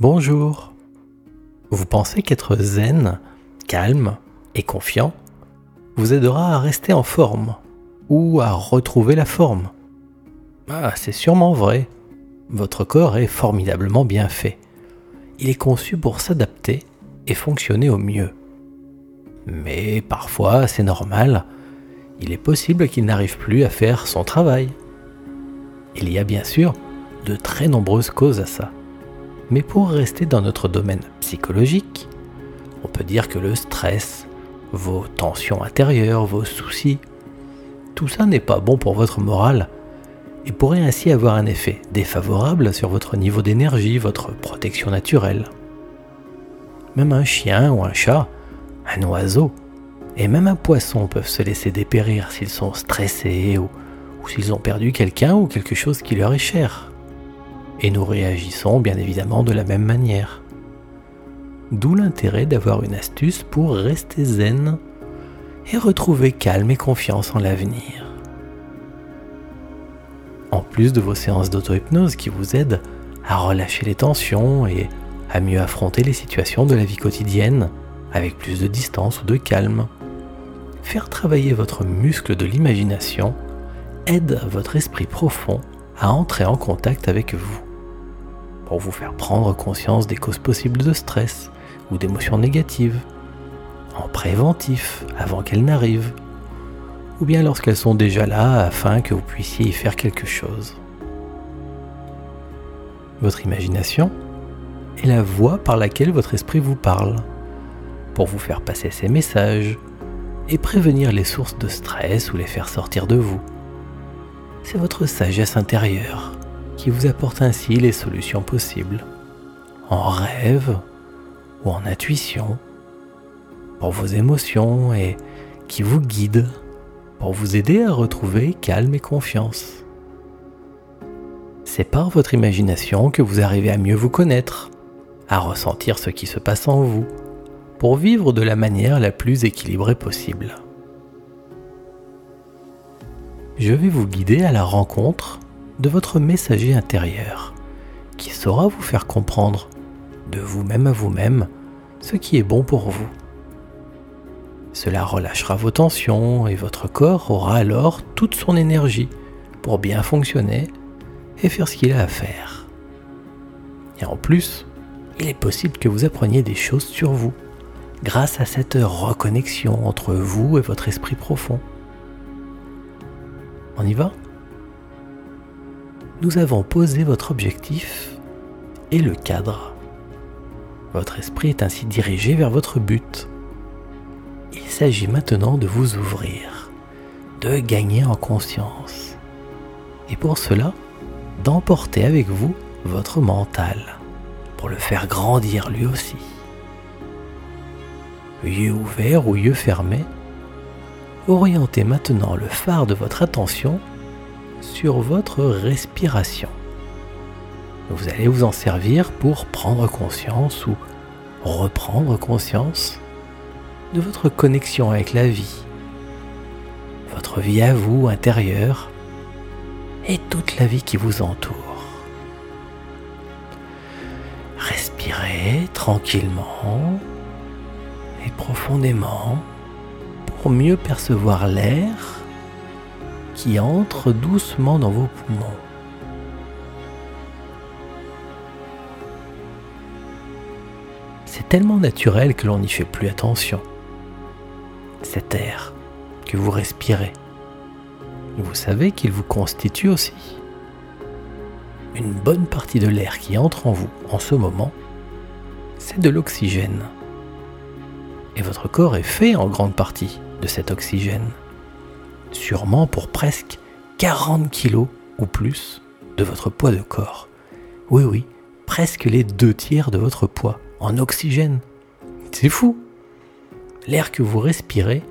Bonjour. Vous pensez qu'être zen, calme et confiant vous aidera à rester en forme ou à retrouver la forme? Ah, c'est sûrement vrai. Votre corps est formidablement bien fait. Il est conçu pour s'adapter et fonctionner au mieux. Mais parfois, c'est normal, il est possible qu'il n'arrive plus à faire son travail. Il y a bien sûr de très nombreuses causes à ça. Mais pour rester dans notre domaine psychologique, on peut dire que le stress, vos tensions intérieures, vos soucis, tout ça n'est pas bon pour votre morale et pourrait ainsi avoir un effet défavorable sur votre niveau d'énergie, votre protection naturelle. Même un chien ou un chat, un oiseau et même un poisson peuvent se laisser dépérir s'ils sont stressés ou, ou s'ils ont perdu quelqu'un ou quelque chose qui leur est cher et nous réagissons bien évidemment de la même manière. D'où l'intérêt d'avoir une astuce pour rester zen et retrouver calme et confiance en l'avenir. En plus de vos séances d'auto-hypnose qui vous aident à relâcher les tensions et à mieux affronter les situations de la vie quotidienne avec plus de distance ou de calme, faire travailler votre muscle de l'imagination aide votre esprit profond à entrer en contact avec vous pour vous faire prendre conscience des causes possibles de stress ou d'émotions négatives, en préventif avant qu'elles n'arrivent, ou bien lorsqu'elles sont déjà là afin que vous puissiez y faire quelque chose. Votre imagination est la voie par laquelle votre esprit vous parle, pour vous faire passer ses messages et prévenir les sources de stress ou les faire sortir de vous. C'est votre sagesse intérieure qui vous apporte ainsi les solutions possibles, en rêve ou en intuition, pour vos émotions et qui vous guide pour vous aider à retrouver calme et confiance. C'est par votre imagination que vous arrivez à mieux vous connaître, à ressentir ce qui se passe en vous, pour vivre de la manière la plus équilibrée possible. Je vais vous guider à la rencontre de votre messager intérieur, qui saura vous faire comprendre, de vous-même à vous-même, ce qui est bon pour vous. Cela relâchera vos tensions et votre corps aura alors toute son énergie pour bien fonctionner et faire ce qu'il a à faire. Et en plus, il est possible que vous appreniez des choses sur vous grâce à cette reconnexion entre vous et votre esprit profond. On y va? Nous avons posé votre objectif et le cadre. Votre esprit est ainsi dirigé vers votre but. Il s'agit maintenant de vous ouvrir, de gagner en conscience. Et pour cela, d'emporter avec vous votre mental, pour le faire grandir lui aussi. Yeux ouverts ou yeux fermés, orientez maintenant le phare de votre attention sur votre respiration. Vous allez vous en servir pour prendre conscience ou reprendre conscience de votre connexion avec la vie, votre vie à vous intérieure et toute la vie qui vous entoure. Respirez tranquillement et profondément pour mieux percevoir l'air qui entre doucement dans vos poumons. C'est tellement naturel que l'on n'y fait plus attention. Cet air que vous respirez, vous savez qu'il vous constitue aussi. Une bonne partie de l'air qui entre en vous en ce moment, c'est de l'oxygène. Et votre corps est fait en grande partie de cet oxygène sûrement pour presque 40 kilos ou plus de votre poids de corps. Oui, oui, presque les deux tiers de votre poids en oxygène. C'est fou. L'air que vous respirez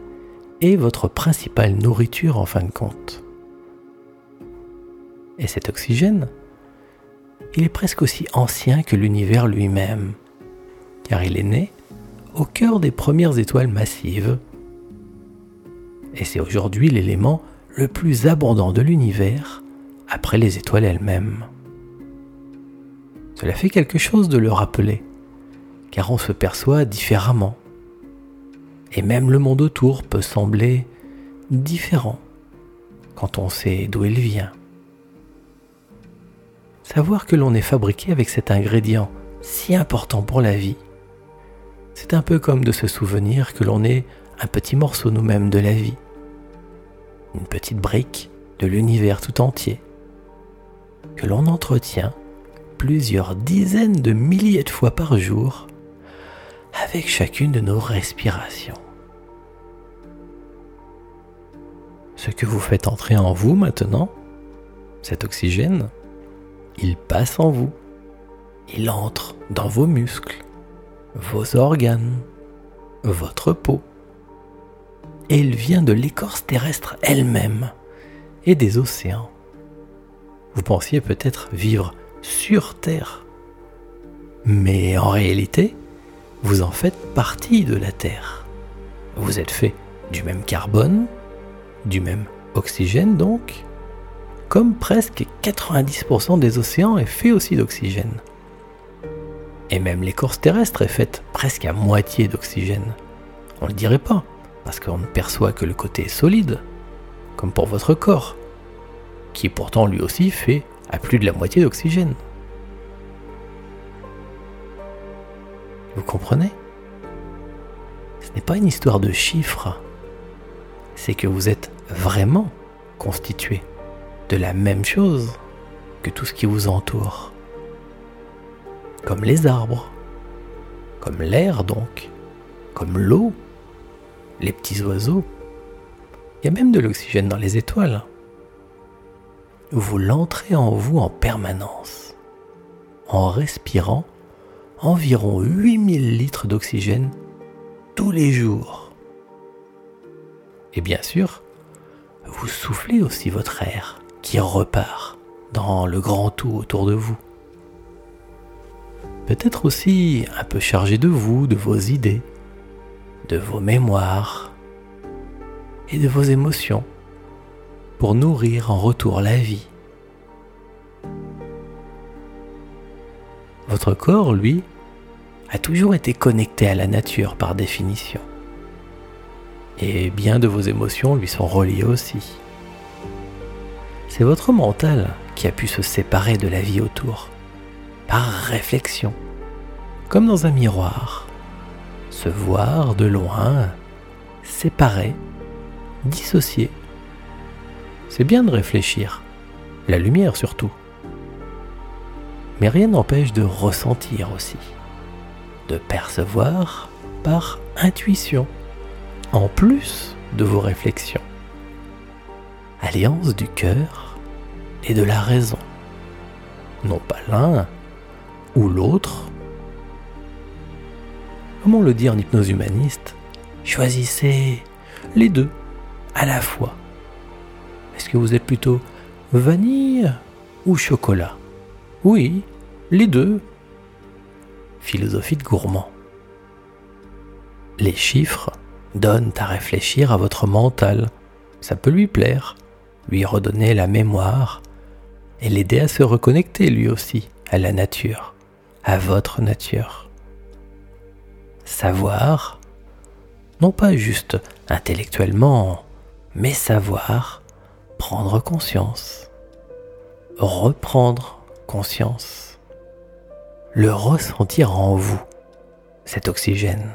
est votre principale nourriture en fin de compte. Et cet oxygène, il est presque aussi ancien que l'univers lui-même, car il est né au cœur des premières étoiles massives et c'est aujourd'hui l'élément le plus abondant de l'univers après les étoiles elles-mêmes. Cela fait quelque chose de le rappeler, car on se perçoit différemment. Et même le monde autour peut sembler différent quand on sait d'où il vient. Savoir que l'on est fabriqué avec cet ingrédient si important pour la vie, c'est un peu comme de se souvenir que l'on est un petit morceau nous-mêmes de la vie, une petite brique de l'univers tout entier, que l'on entretient plusieurs dizaines de milliers de fois par jour avec chacune de nos respirations. Ce que vous faites entrer en vous maintenant, cet oxygène, il passe en vous. Il entre dans vos muscles, vos organes, votre peau. Et il vient de l'écorce terrestre elle-même et des océans. Vous pensiez peut-être vivre sur Terre. Mais en réalité, vous en faites partie de la Terre. Vous êtes fait du même carbone, du même oxygène donc, comme presque 90% des océans est fait aussi d'oxygène. Et même l'écorce terrestre est faite presque à moitié d'oxygène. On ne le dirait pas, parce qu'on ne perçoit que le côté solide, comme pour votre corps, qui pourtant lui aussi fait à plus de la moitié d'oxygène. Vous comprenez? Ce n'est pas une histoire de chiffres, c'est que vous êtes vraiment constitué de la même chose que tout ce qui vous entoure. Comme les arbres, comme l'air donc, comme l'eau, les petits oiseaux. Il y a même de l'oxygène dans les étoiles. Vous l'entrez en vous en permanence, en respirant environ 8000 litres d'oxygène tous les jours. Et bien sûr, vous soufflez aussi votre air qui repart dans le grand tout autour de vous. Peut-être aussi un peu chargé de vous, de vos idées, de vos mémoires et de vos émotions pour nourrir en retour la vie. Votre corps, lui, a toujours été connecté à la nature par définition. Et bien de vos émotions lui sont reliées aussi. C'est votre mental qui a pu se séparer de la vie autour, par réflexion, comme dans un miroir, se voir de loin, séparé, dissocié. C'est bien de réfléchir, la lumière surtout. Mais rien n'empêche de ressentir aussi, de percevoir par intuition, en plus de vos réflexions. Alliance du cœur et de la raison. Non pas l'un ou l'autre. Comment le dire en hypnose humaniste Choisissez les deux à la fois. Est-ce que vous êtes plutôt vanille ou chocolat? Oui, les deux. Philosophie de gourmand. Les chiffres donnent à réfléchir à votre mental. Ça peut lui plaire, lui redonner la mémoire et l'aider à se reconnecter lui aussi à la nature, à votre nature. Savoir, non pas juste intellectuellement, mais savoir prendre conscience, reprendre conscience, le ressentir en vous, cet oxygène.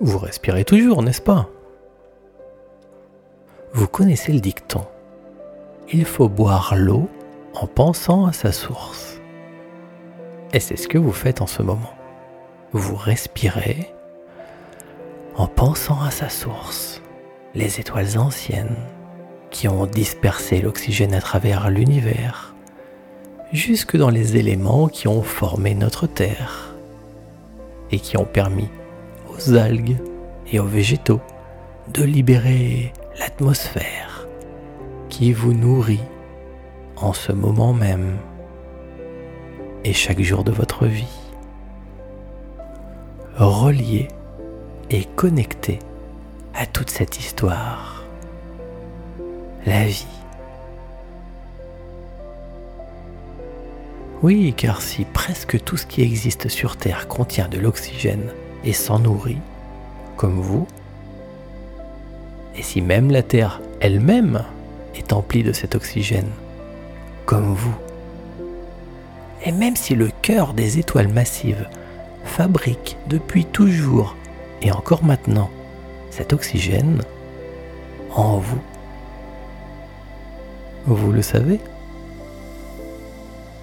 Vous respirez toujours, n'est-ce pas? Vous connaissez le dicton il faut boire l'eau en pensant à sa source. Et c'est ce que vous faites en ce moment. Vous respirez en pensant à sa source, les étoiles anciennes qui ont dispersé l'oxygène à travers l'univers, jusque dans les éléments qui ont formé notre Terre et qui ont permis aux algues et aux végétaux de libérer l'atmosphère qui vous nourrit en ce moment même et chaque jour de votre vie. Relié et connecté à toute cette histoire. La vie. Oui, car si presque tout ce qui existe sur Terre contient de l'oxygène et s'en nourrit, comme vous, et si même la Terre elle-même est emplie de cet oxygène, comme vous, et même si le cœur des étoiles massives fabrique depuis toujours et encore maintenant cet oxygène en vous, vous le savez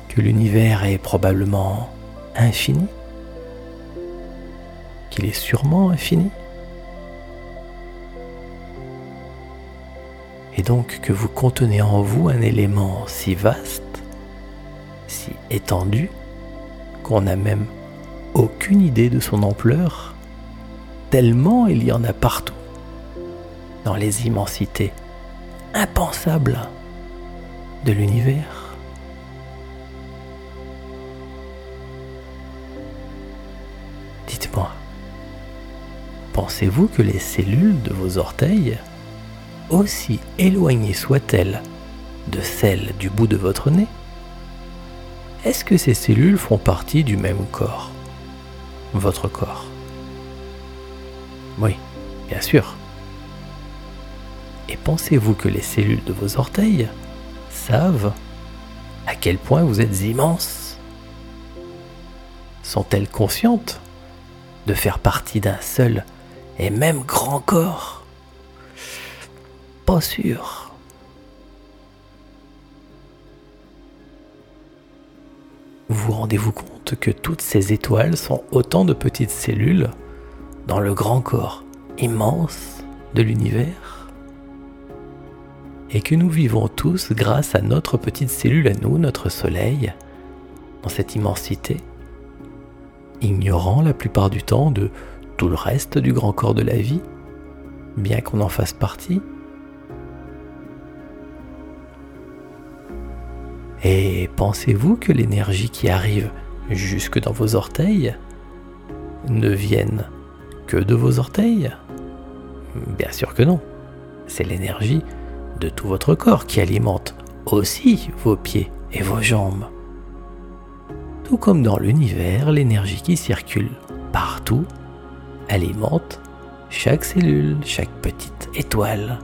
Que l'univers est probablement infini Qu'il est sûrement infini Et donc que vous contenez en vous un élément si vaste, si étendu, qu'on n'a même aucune idée de son ampleur, tellement il y en a partout, dans les immensités impensables de l'univers. Dites-moi, pensez-vous que les cellules de vos orteils, aussi éloignées soient-elles de celles du bout de votre nez, est-ce que ces cellules font partie du même corps? Votre corps Oui, bien sûr. Et pensez-vous que les cellules de vos orteils savent à quel point vous êtes immense? Sont-elles conscientes de faire partie d'un seul et même grand corps? Pas sûr. Vous rendez-vous compte? Que toutes ces étoiles sont autant de petites cellules dans le grand corps immense de l'univers et que nous vivons tous grâce à notre petite cellule à nous, notre soleil, dans cette immensité, ignorant la plupart du temps de tout le reste du grand corps de la vie, bien qu'on en fasse partie. Et pensez-vous que l'énergie qui arrive jusque dans vos orteils ne vienne que de vos orteils Bien sûr que non. C'est l'énergie de tout votre corps qui alimente aussi vos pieds et vos jambes. Tout comme dans l'univers, l'énergie qui circule partout alimente chaque cellule, chaque petite étoile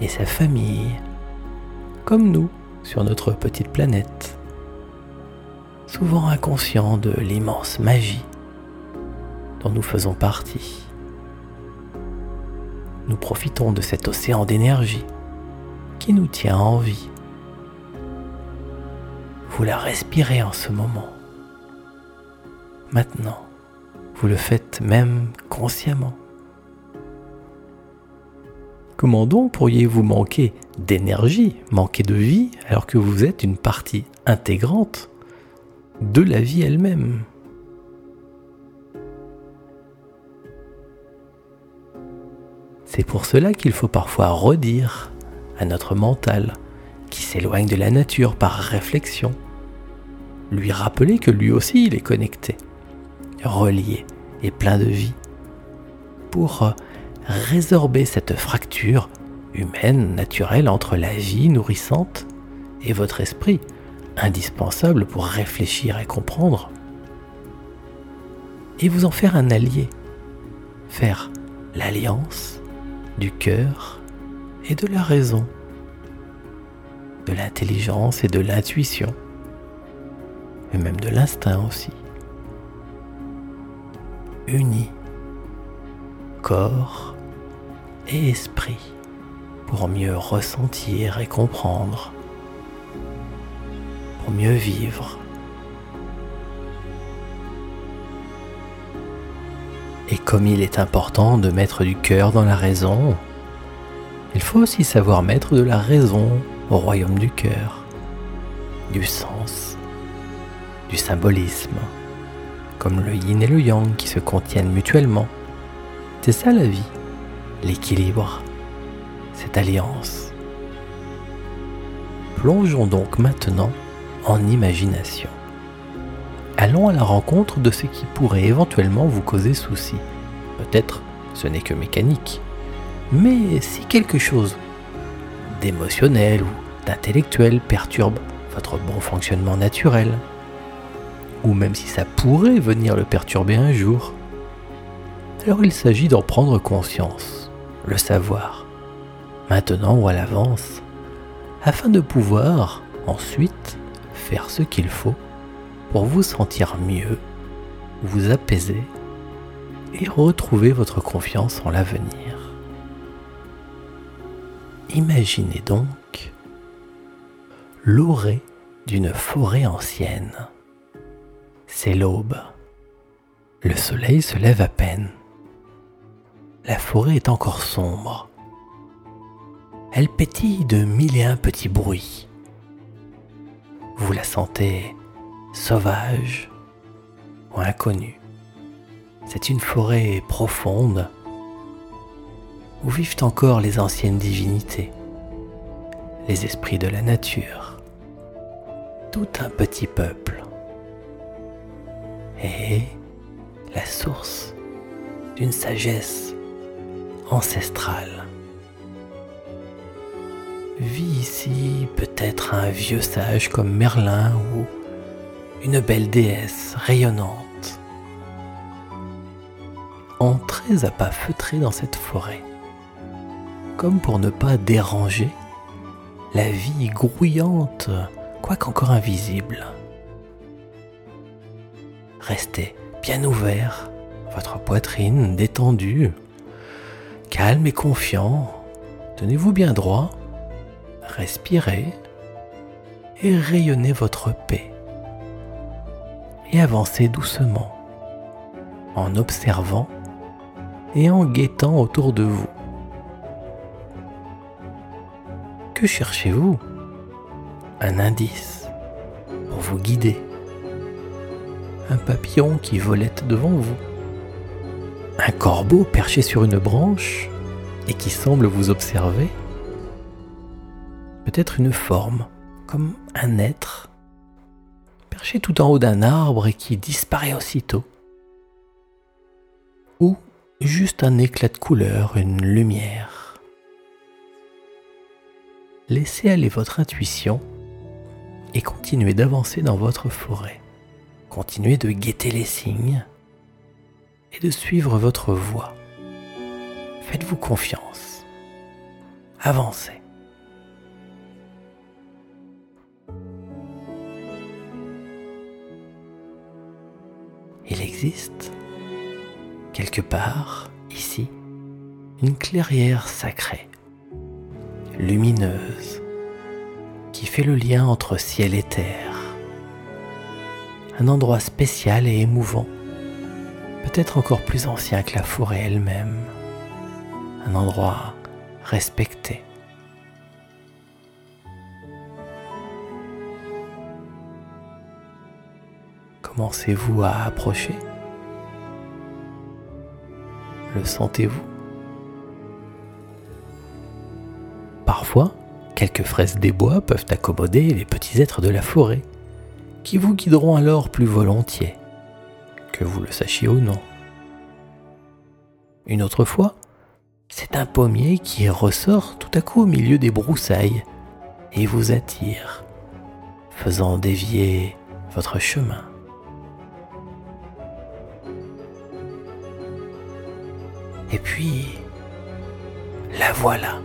et sa famille, comme nous sur notre petite planète, souvent inconscient de l'immense magie dont nous faisons partie. Nous profitons de cet océan d'énergie qui nous tient en vie. Vous la respirez en ce moment. Maintenant, vous le faites même consciemment. Comment donc pourriez-vous manquer d'énergie, manquer de vie, alors que vous êtes une partie intégrante de la vie elle-même C'est pour cela qu'il faut parfois redire à notre mental, qui s'éloigne de la nature par réflexion. Lui rappeler que lui aussi il est connecté, relié et plein de vie, pour résorber cette fracture humaine, naturelle entre la vie nourrissante et votre esprit, indispensable pour réfléchir et comprendre, et vous en faire un allié, faire l'alliance du cœur et de la raison, de l'intelligence et de l'intuition, et même de l'instinct aussi. Unis, corps et esprit, pour mieux ressentir et comprendre, mieux vivre. Et comme il est important de mettre du cœur dans la raison, il faut aussi savoir mettre de la raison au royaume du cœur, du sens, du symbolisme, comme le yin et le yang qui se contiennent mutuellement. C'est ça la vie, l'équilibre, cette alliance. Plongeons donc maintenant en imagination. Allons à la rencontre de ce qui pourrait éventuellement vous causer souci. Peut-être ce n'est que mécanique, mais si quelque chose d'émotionnel ou d'intellectuel perturbe votre bon fonctionnement naturel, ou même si ça pourrait venir le perturber un jour. Alors il s'agit d'en prendre conscience, le savoir, maintenant ou à l'avance, afin de pouvoir ensuite ce qu'il faut pour vous sentir mieux, vous apaiser et retrouver votre confiance en l'avenir. Imaginez donc l'orée d'une forêt ancienne. C'est l'aube. Le soleil se lève à peine. La forêt est encore sombre. Elle pétille de mille et un petits bruits. Vous la sentez sauvage ou inconnue. C'est une forêt profonde où vivent encore les anciennes divinités, les esprits de la nature, tout un petit peuple. Et la source d'une sagesse ancestrale. Vit ici peut-être un vieux sage comme Merlin ou une belle déesse rayonnante. Entrez à pas feutrés dans cette forêt comme pour ne pas déranger la vie grouillante, quoique encore invisible. Restez bien ouvert, votre poitrine détendue, calme et confiant. Tenez-vous bien droit, respirez et rayonnez votre paix. Et avancez doucement en observant et en guettant autour de vous. Que cherchez-vous? Un indice pour vous guider. Un papillon qui volette devant vous. Un corbeau perché sur une branche et qui semble vous observer. Peut-être une forme, comme un être, perché tout en haut d'un arbre et qui disparaît aussitôt. Ou juste un éclat de couleur, une lumière laissez aller votre intuition et continuez d'avancer dans votre forêt. Continuez de guetter les signes et de suivre votre voie. Faites-vous confiance. Avancez. Existe, quelque part, ici, une clairière sacrée lumineuse qui fait le lien entre ciel et terre. Un endroit spécial et émouvant, peut-être encore plus ancien que la forêt elle-même. Un endroit respecté. Commencez-vous à approcher? Sentez-vous? Parfois, quelques fraises des bois peuvent accommoder les petits êtres de la forêt, qui vous guideront alors plus volontiers, que vous le sachiez ou non. Une autre fois, c'est un pommier qui ressort tout à coup au milieu des broussailles et vous attire, faisant dévier votre chemin. Et puis, la voilà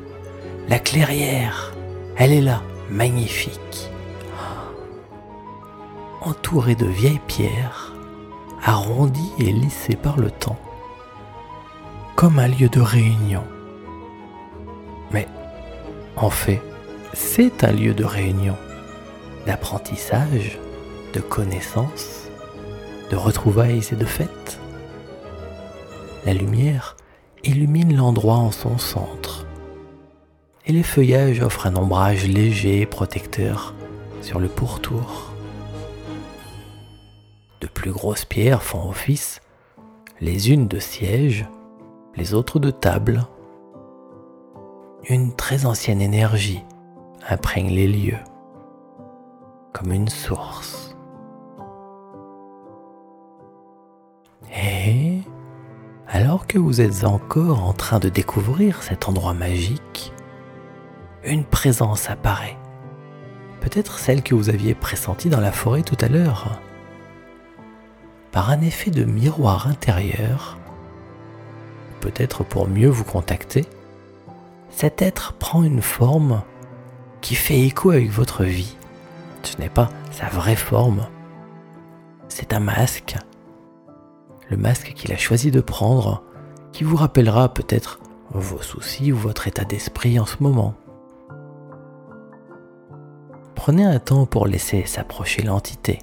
la clairière, elle est là, magnifique. Entourée de vieilles pierres, arrondies et lissées par le temps, comme un lieu de réunion. Mais, en fait, c'est un lieu de réunion, d'apprentissage, de connaissances, de retrouvailles et de fêtes. La lumière illumine l'endroit en son centre et les feuillages offrent un ombrage léger et protecteur sur le pourtour. De plus grosses pierres font office, les unes de sièges, les autres de table. Une très ancienne énergie imprègne les lieux, comme une source. Et alors que vous êtes encore en train de découvrir cet endroit magique, une présence apparaît. Peut-être celle que vous aviez pressentie dans la forêt tout à l'heure. par un effet de miroir intérieur, peut-être pour mieux vous contacter, cet être prend une forme qui fait écho avec votre vie. Ce n'est pas sa vraie forme, c'est un masque. Masque qu'il a choisi de prendre, qui vous rappellera peut-être vos soucis ou votre état d'esprit en ce moment. Prenez un temps pour laisser s'approcher l'entité.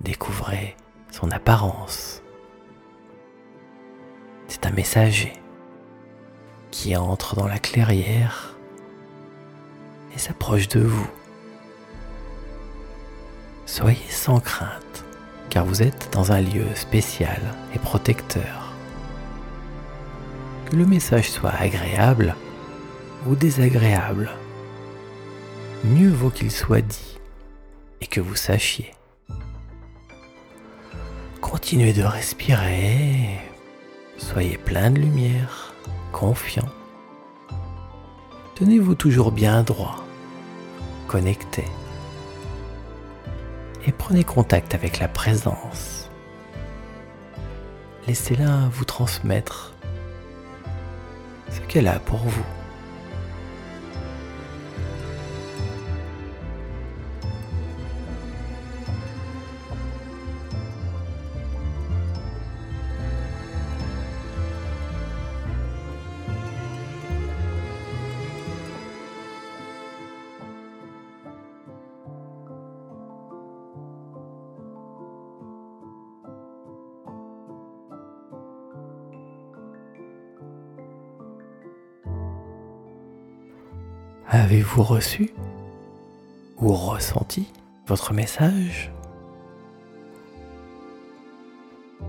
Découvrez son apparence. C'est un messager qui entre dans la clairière et s'approche de vous. Soyez sans crainte, car vous êtes dans un lieu spécial et protecteur. Que le message soit agréable ou désagréable, mieux vaut qu'il soit dit et que vous sachiez. Continuez de respirer, soyez plein de lumière, confiant. Tenez-vous toujours bien droit, connecté. Et prenez contact avec la présence. Laissez-la vous transmettre ce qu'elle a pour vous. Avez-vous reçu ou ressenti votre message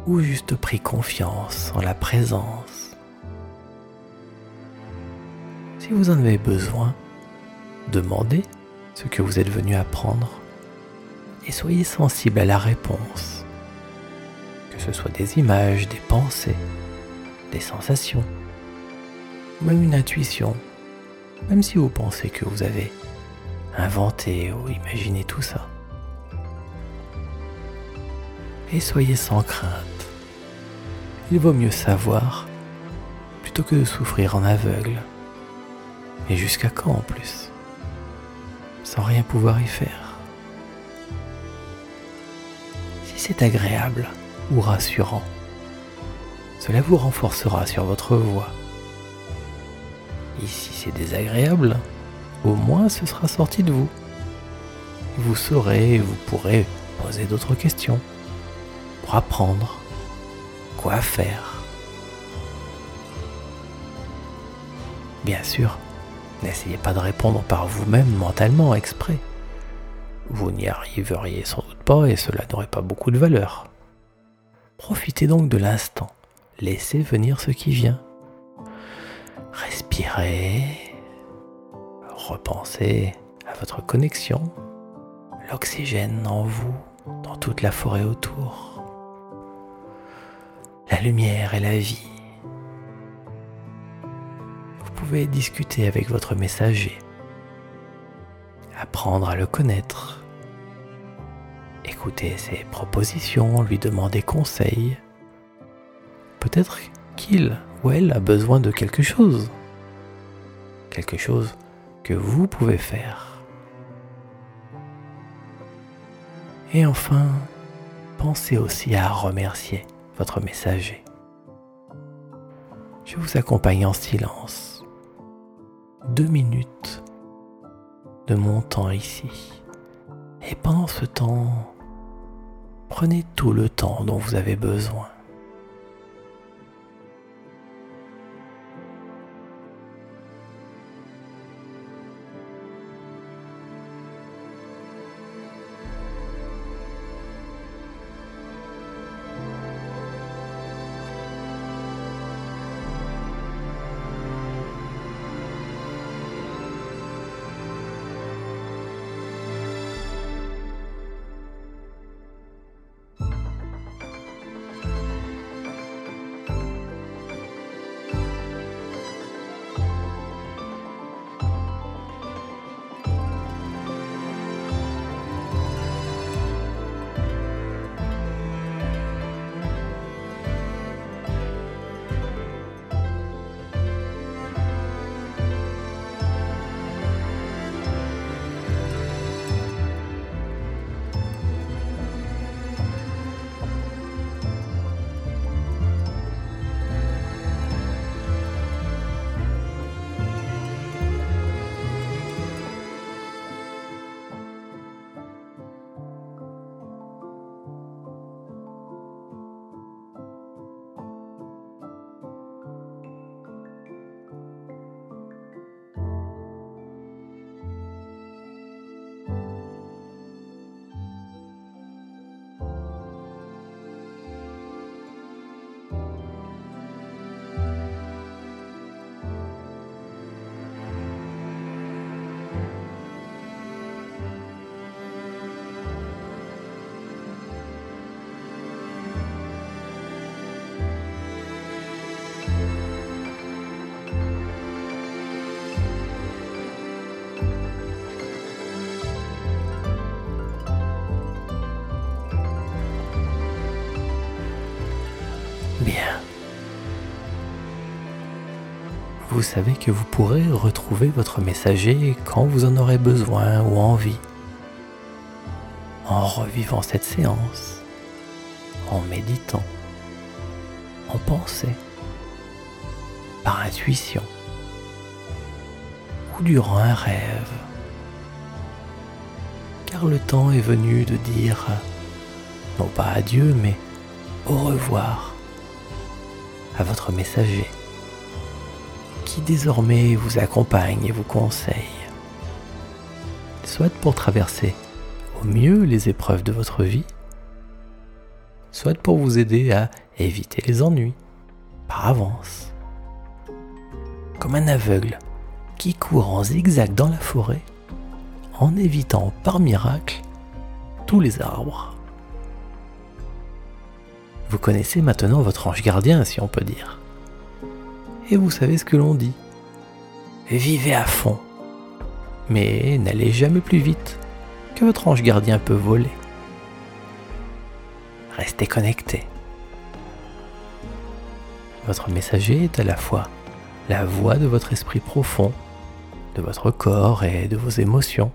Ou juste pris confiance en la présence? Si vous en avez besoin, demandez ce que vous êtes venu apprendre et soyez sensible à la réponse, que ce soit des images, des pensées, des sensations, même une intuition même si vous pensez que vous avez inventé ou imaginé tout ça. Et soyez sans crainte. Il vaut mieux savoir plutôt que de souffrir en aveugle. Et jusqu'à quand en plus? Sans rien pouvoir y faire. Si c'est agréable ou rassurant, cela vous renforcera sur votre voie et si c'est désagréable, au moins ce sera sorti de vous. Vous saurez, vous pourrez poser d'autres questions pour apprendre quoi faire. Bien sûr, n'essayez pas de répondre par vous-même mentalement exprès. Vous n'y arriveriez sans doute pas et cela n'aurait pas beaucoup de valeur. Profitez donc de l'instant. Laissez venir ce qui vient. Respirez, repensez à votre connexion, l'oxygène en vous, dans toute la forêt autour, la lumière et la vie. Vous pouvez discuter avec votre messager, apprendre à le connaître, écouter ses propositions, lui demander conseil. Peut-être qu'il ou elle a besoin de quelque chose. Quelque chose que vous pouvez faire. Et enfin, pensez aussi à remercier votre messager. Je vous accompagne en silence. Deux minutes de mon temps ici. Et pendant ce temps, prenez tout le temps dont vous avez besoin. Vous savez que vous pourrez retrouver votre messager quand vous en aurez besoin ou envie. En revivant cette séance, en méditant, en pensée, par intuition ou durant un rêve. Car le temps est venu de dire, non pas adieu, mais au revoir à votre messager qui désormais vous accompagne et vous conseille, soit pour traverser au mieux les épreuves de votre vie, soit pour vous aider à éviter les ennuis par avance. Comme un aveugle qui court en zigzag dans la forêt en évitant par miracle tous les arbres. Vous connaissez maintenant votre ange gardien, si on peut dire. Et vous savez ce que l'on dit. Vivez à fond, mais n'allez jamais plus vite que votre ange gardien peut voler. Restez connecté. Votre messager est à la fois la voix de votre esprit profond, de votre corps et de vos émotions,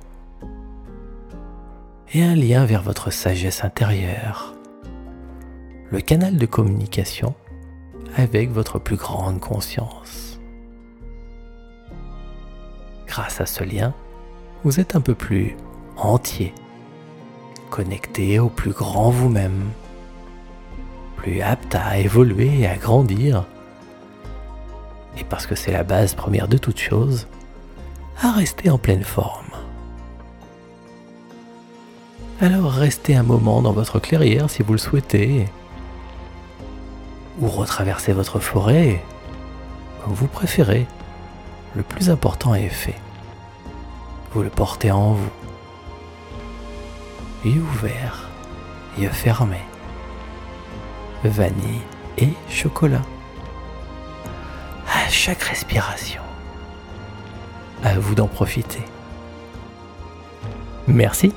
et un lien vers votre sagesse intérieure, le canal de communication avec votre plus grande conscience. Grâce à ce lien, vous êtes un peu plus entier, connecté au plus grand vous-même, plus apte à évoluer et à grandir, et parce que c'est la base première de toute chose, à rester en pleine forme. Alors restez un moment dans votre clairière si vous le souhaitez, ou retraversez votre forêt, comme vous préférez. Le plus important est fait. Vous le portez en vous. Yeux ouverts, yeux fermés. Vanille et chocolat. À chaque respiration. À vous d'en profiter. Merci